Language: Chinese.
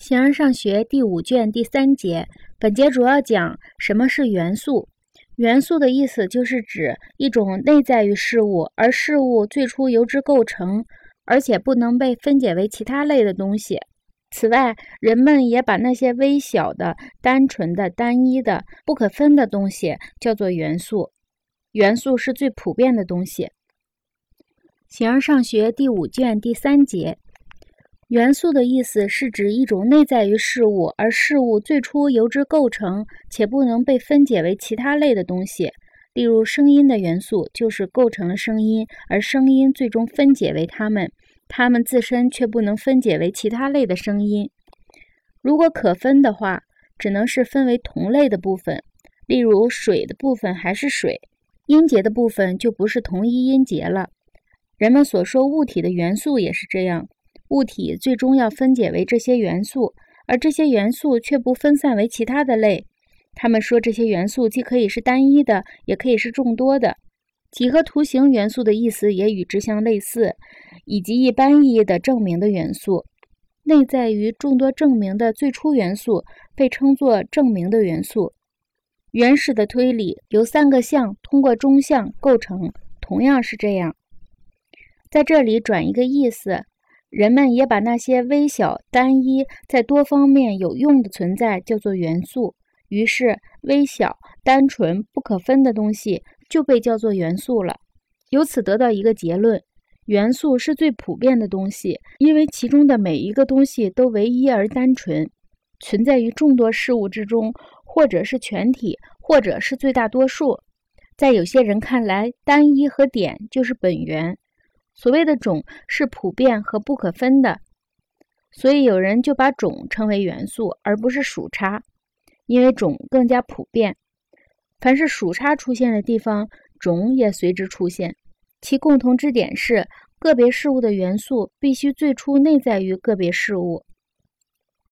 形而上学第五卷第三节，本节主要讲什么是元素。元素的意思就是指一种内在于事物，而事物最初由之构成，而且不能被分解为其他类的东西。此外，人们也把那些微小的、单纯的、单一的、不可分的东西叫做元素。元素是最普遍的东西。形而上学第五卷第三节。元素的意思是指一种内在于事物，而事物最初由之构成，且不能被分解为其他类的东西。例如，声音的元素就是构成了声音，而声音最终分解为它们，它们自身却不能分解为其他类的声音。如果可分的话，只能是分为同类的部分。例如，水的部分还是水，音节的部分就不是同一音节了。人们所说物体的元素也是这样。物体最终要分解为这些元素，而这些元素却不分散为其他的类。他们说这些元素既可以是单一的，也可以是众多的。几何图形元素的意思也与之相类似，以及一般意义的证明的元素。内在于众多证明的最初元素被称作证明的元素。原始的推理由三个项通过中项构成，同样是这样。在这里转一个意思。人们也把那些微小、单一、在多方面有用的存在叫做元素，于是微小、单纯、不可分的东西就被叫做元素了。由此得到一个结论：元素是最普遍的东西，因为其中的每一个东西都唯一而单纯，存在于众多事物之中，或者是全体，或者是最大多数。在有些人看来，单一和点就是本源。所谓的种是普遍和不可分的，所以有人就把种称为元素，而不是属差，因为种更加普遍。凡是属差出现的地方，种也随之出现。其共同之点是，个别事物的元素必须最初内在于个别事物。